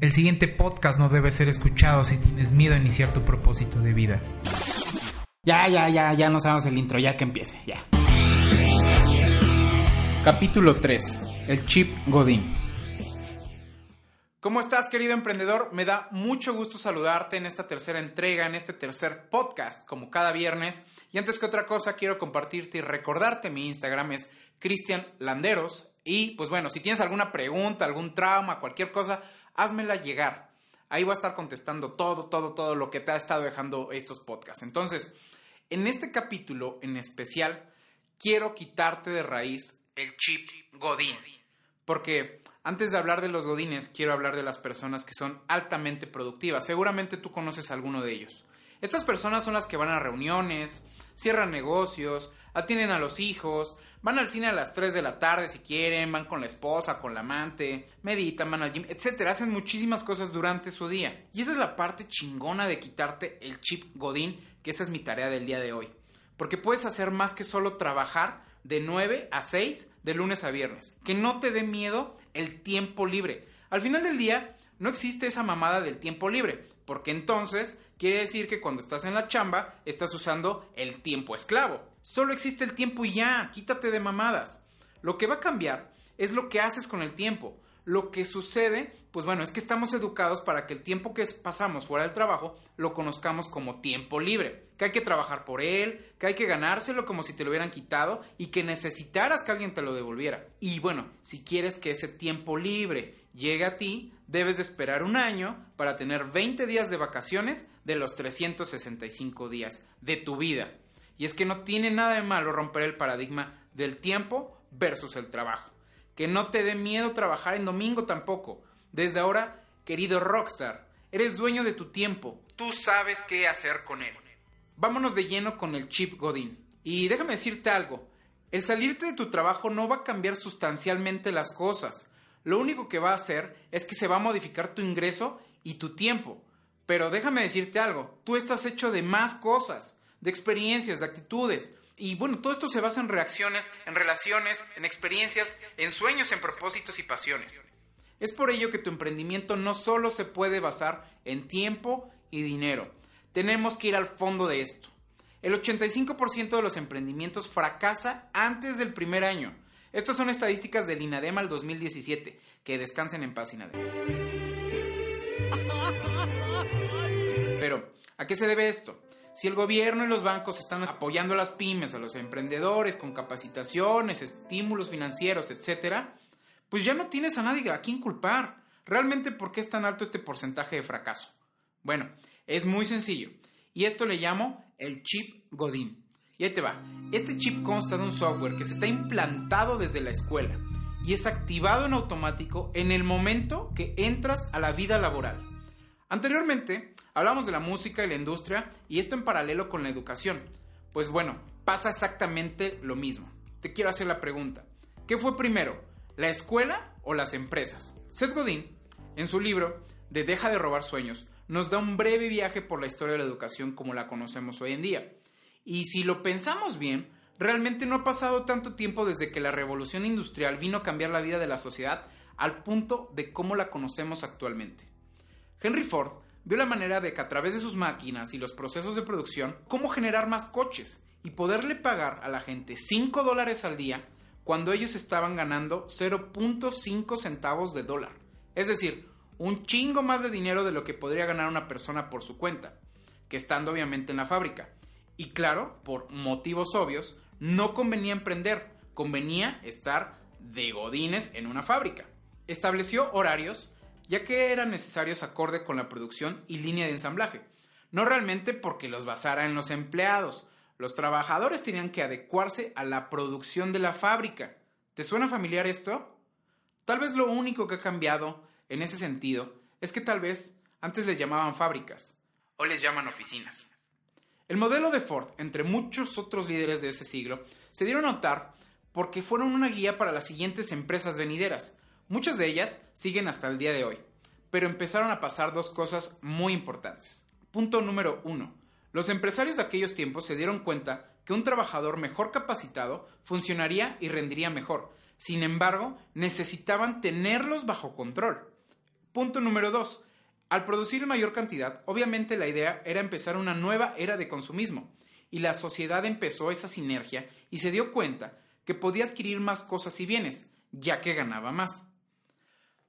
El siguiente podcast no debe ser escuchado si tienes miedo a iniciar tu propósito de vida. Ya, ya, ya, ya nos damos el intro, ya que empiece, ya. Capítulo 3. El chip Godín. ¿Cómo estás, querido emprendedor? Me da mucho gusto saludarte en esta tercera entrega, en este tercer podcast, como cada viernes. Y antes que otra cosa, quiero compartirte y recordarte mi Instagram es Cristian Landeros. Y pues bueno, si tienes alguna pregunta, algún trauma, cualquier cosa, házmela llegar. Ahí voy a estar contestando todo, todo, todo lo que te ha estado dejando estos podcasts. Entonces, en este capítulo en especial, quiero quitarte de raíz el chip Godín. Porque antes de hablar de los Godines, quiero hablar de las personas que son altamente productivas. Seguramente tú conoces a alguno de ellos. Estas personas son las que van a reuniones, cierran negocios, atienden a los hijos, van al cine a las 3 de la tarde si quieren, van con la esposa, con la amante, meditan, van al gym, etcétera. Hacen muchísimas cosas durante su día. Y esa es la parte chingona de quitarte el chip godín, que esa es mi tarea del día de hoy. Porque puedes hacer más que solo trabajar de 9 a 6 de lunes a viernes. Que no te dé miedo el tiempo libre. Al final del día, no existe esa mamada del tiempo libre, porque entonces quiere decir que cuando estás en la chamba estás usando el tiempo esclavo. Solo existe el tiempo y ya, quítate de mamadas. Lo que va a cambiar es lo que haces con el tiempo. Lo que sucede, pues bueno, es que estamos educados para que el tiempo que pasamos fuera del trabajo lo conozcamos como tiempo libre, que hay que trabajar por él, que hay que ganárselo como si te lo hubieran quitado y que necesitaras que alguien te lo devolviera. Y bueno, si quieres que ese tiempo libre llegue a ti, debes de esperar un año para tener 20 días de vacaciones de los 365 días de tu vida. Y es que no tiene nada de malo romper el paradigma del tiempo versus el trabajo. Que no te dé miedo trabajar en domingo tampoco. Desde ahora, querido rockstar, eres dueño de tu tiempo. Tú sabes qué hacer con él. Vámonos de lleno con el chip Godín. Y déjame decirte algo. El salirte de tu trabajo no va a cambiar sustancialmente las cosas. Lo único que va a hacer es que se va a modificar tu ingreso y tu tiempo. Pero déjame decirte algo, tú estás hecho de más cosas, de experiencias, de actitudes, y bueno, todo esto se basa en reacciones, en relaciones, en experiencias, en sueños, en propósitos y pasiones. Es por ello que tu emprendimiento no solo se puede basar en tiempo y dinero. Tenemos que ir al fondo de esto. El 85% de los emprendimientos fracasa antes del primer año. Estas son estadísticas del INADEM al 2017. Que descansen en paz, INADEM. Pero, ¿a qué se debe esto? Si el gobierno y los bancos están apoyando a las pymes, a los emprendedores con capacitaciones, estímulos financieros, etc., pues ya no tienes a nadie a quien culpar. Realmente, ¿por qué es tan alto este porcentaje de fracaso? Bueno, es muy sencillo. Y esto le llamo el chip Godín. Y ahí te va. Este chip consta de un software que se está implantado desde la escuela y es activado en automático en el momento que entras a la vida laboral. Anteriormente, hablamos de la música y la industria y esto en paralelo con la educación. Pues bueno, pasa exactamente lo mismo. Te quiero hacer la pregunta. ¿Qué fue primero, la escuela o las empresas? Seth Godin, en su libro de Deja de robar sueños, nos da un breve viaje por la historia de la educación como la conocemos hoy en día. Y si lo pensamos bien, realmente no ha pasado tanto tiempo desde que la revolución industrial vino a cambiar la vida de la sociedad al punto de cómo la conocemos actualmente. Henry Ford vio la manera de que a través de sus máquinas y los procesos de producción, cómo generar más coches y poderle pagar a la gente 5 dólares al día cuando ellos estaban ganando 0.5 centavos de dólar. Es decir, un chingo más de dinero de lo que podría ganar una persona por su cuenta, que estando obviamente en la fábrica. Y claro, por motivos obvios, no convenía emprender, convenía estar de godines en una fábrica. Estableció horarios ya que eran necesarios acorde con la producción y línea de ensamblaje, no realmente porque los basara en los empleados. Los trabajadores tenían que adecuarse a la producción de la fábrica. ¿Te suena familiar esto? Tal vez lo único que ha cambiado en ese sentido es que tal vez antes les llamaban fábricas, hoy les llaman oficinas. El modelo de Ford, entre muchos otros líderes de ese siglo, se dieron a notar porque fueron una guía para las siguientes empresas venideras. Muchas de ellas siguen hasta el día de hoy, pero empezaron a pasar dos cosas muy importantes. Punto número uno. Los empresarios de aquellos tiempos se dieron cuenta que un trabajador mejor capacitado funcionaría y rendiría mejor. Sin embargo, necesitaban tenerlos bajo control. Punto número 2. Al producir mayor cantidad, obviamente la idea era empezar una nueva era de consumismo, y la sociedad empezó esa sinergia y se dio cuenta que podía adquirir más cosas y bienes, ya que ganaba más.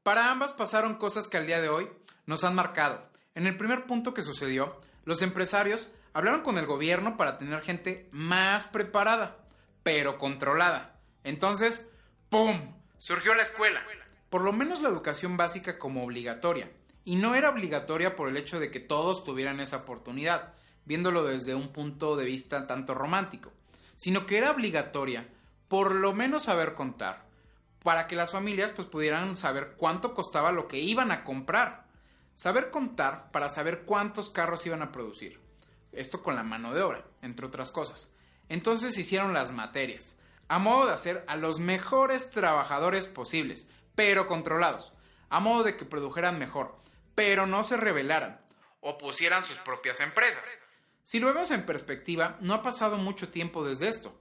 Para ambas pasaron cosas que al día de hoy nos han marcado. En el primer punto que sucedió, los empresarios hablaron con el gobierno para tener gente más preparada, pero controlada. Entonces, ¡pum! Surgió la escuela. Por lo menos la educación básica como obligatoria. Y no era obligatoria por el hecho de que todos tuvieran esa oportunidad, viéndolo desde un punto de vista tanto romántico, sino que era obligatoria por lo menos saber contar, para que las familias pues pudieran saber cuánto costaba lo que iban a comprar. Saber contar para saber cuántos carros iban a producir. Esto con la mano de obra, entre otras cosas. Entonces hicieron las materias, a modo de hacer a los mejores trabajadores posibles, pero controlados, a modo de que produjeran mejor, pero no se rebelaran o pusieran sus propias empresas. Si lo vemos en perspectiva, no ha pasado mucho tiempo desde esto.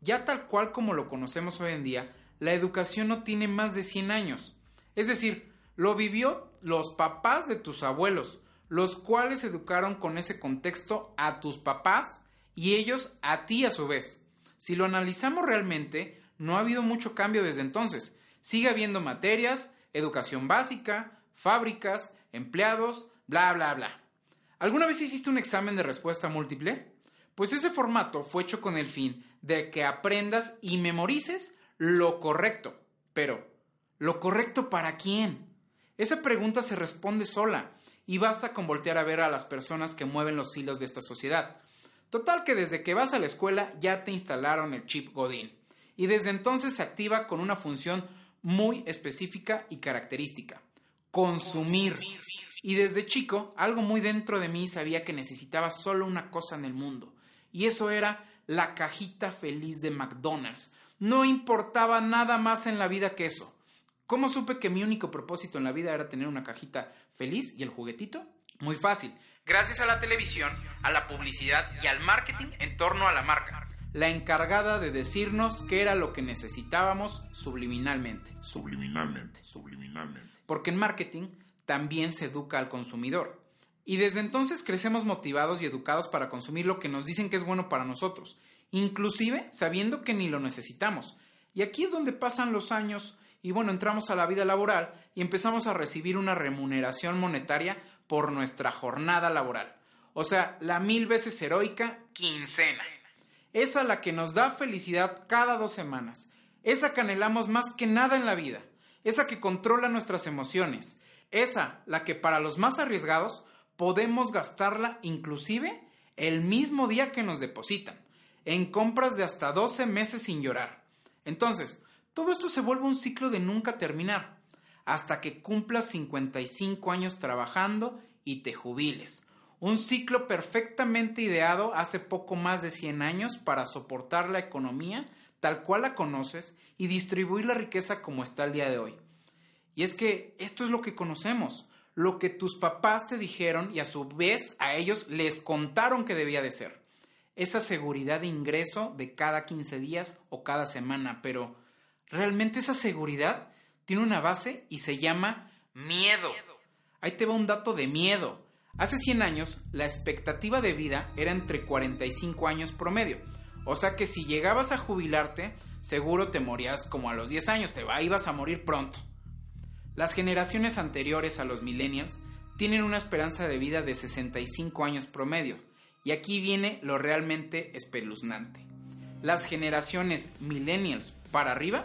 Ya tal cual como lo conocemos hoy en día, la educación no tiene más de 100 años. Es decir, lo vivió los papás de tus abuelos, los cuales educaron con ese contexto a tus papás y ellos a ti a su vez. Si lo analizamos realmente, no ha habido mucho cambio desde entonces. Sigue habiendo materias, educación básica, fábricas, empleados, bla, bla, bla. ¿Alguna vez hiciste un examen de respuesta múltiple? Pues ese formato fue hecho con el fin de que aprendas y memorices lo correcto. Pero, ¿lo correcto para quién? Esa pregunta se responde sola y basta con voltear a ver a las personas que mueven los hilos de esta sociedad. Total que desde que vas a la escuela ya te instalaron el chip Godín y desde entonces se activa con una función muy específica y característica. Consumir. Y desde chico, algo muy dentro de mí sabía que necesitaba solo una cosa en el mundo. Y eso era la cajita feliz de McDonald's. No importaba nada más en la vida que eso. ¿Cómo supe que mi único propósito en la vida era tener una cajita feliz y el juguetito? Muy fácil. Gracias a la televisión, a la publicidad y al marketing en torno a la marca. La encargada de decirnos qué era lo que necesitábamos subliminalmente. Subliminalmente, subliminalmente. Porque en marketing también se educa al consumidor. Y desde entonces crecemos motivados y educados para consumir lo que nos dicen que es bueno para nosotros, inclusive sabiendo que ni lo necesitamos. Y aquí es donde pasan los años y bueno, entramos a la vida laboral y empezamos a recibir una remuneración monetaria por nuestra jornada laboral. O sea, la mil veces heroica quincena. Esa la que nos da felicidad cada dos semanas. Esa que anhelamos más que nada en la vida. Esa que controla nuestras emociones. Esa la que para los más arriesgados podemos gastarla inclusive el mismo día que nos depositan, en compras de hasta 12 meses sin llorar. Entonces, todo esto se vuelve un ciclo de nunca terminar, hasta que cumplas 55 años trabajando y te jubiles. Un ciclo perfectamente ideado hace poco más de 100 años para soportar la economía tal cual la conoces y distribuir la riqueza como está el día de hoy. Y es que esto es lo que conocemos, lo que tus papás te dijeron y a su vez a ellos les contaron que debía de ser. Esa seguridad de ingreso de cada 15 días o cada semana, pero realmente esa seguridad tiene una base y se llama miedo. Ahí te va un dato de miedo. Hace 100 años la expectativa de vida era entre 45 años promedio. O sea que si llegabas a jubilarte, seguro te morías como a los 10 años, te ibas a morir pronto. Las generaciones anteriores a los millennials tienen una esperanza de vida de 65 años promedio. Y aquí viene lo realmente espeluznante. Las generaciones millennials para arriba,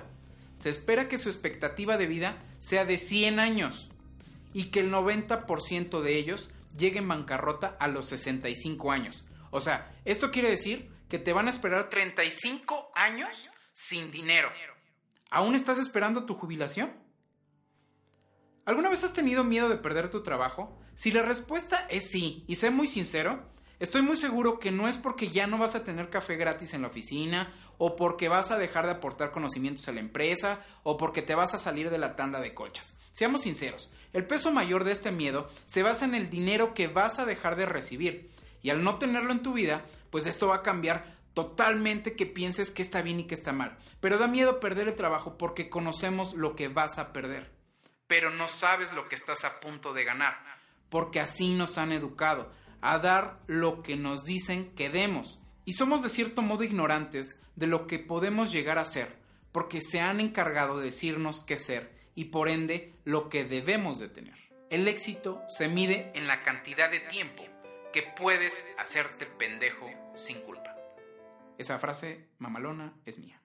se espera que su expectativa de vida sea de 100 años y que el 90% de ellos lleguen en bancarrota a los 65 años. O sea, esto quiere decir que te van a esperar 35 años sin dinero. ¿Aún estás esperando tu jubilación? ¿Alguna vez has tenido miedo de perder tu trabajo? Si la respuesta es sí, y sé muy sincero, estoy muy seguro que no es porque ya no vas a tener café gratis en la oficina, o porque vas a dejar de aportar conocimientos a la empresa, o porque te vas a salir de la tanda de colchas. Seamos sinceros, el peso mayor de este miedo se basa en el dinero que vas a dejar de recibir, y al no tenerlo en tu vida, pues esto va a cambiar totalmente que pienses que está bien y que está mal. Pero da miedo perder el trabajo porque conocemos lo que vas a perder pero no sabes lo que estás a punto de ganar, porque así nos han educado, a dar lo que nos dicen que demos. Y somos de cierto modo ignorantes de lo que podemos llegar a ser, porque se han encargado de decirnos qué ser y por ende lo que debemos de tener. El éxito se mide en la cantidad de tiempo que puedes hacerte pendejo sin culpa. Esa frase mamalona es mía.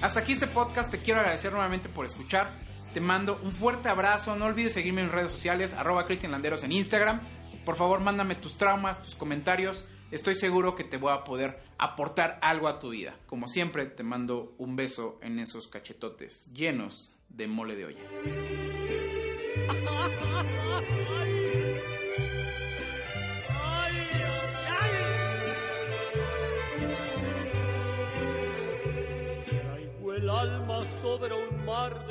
Hasta aquí este podcast, te quiero agradecer nuevamente por escuchar. Te mando un fuerte abrazo. No olvides seguirme en redes sociales, arroba Cristian Landeros en Instagram. Por favor, mándame tus traumas, tus comentarios. Estoy seguro que te voy a poder aportar algo a tu vida. Como siempre, te mando un beso en esos cachetotes llenos de mole de olla. el alma sobre un mar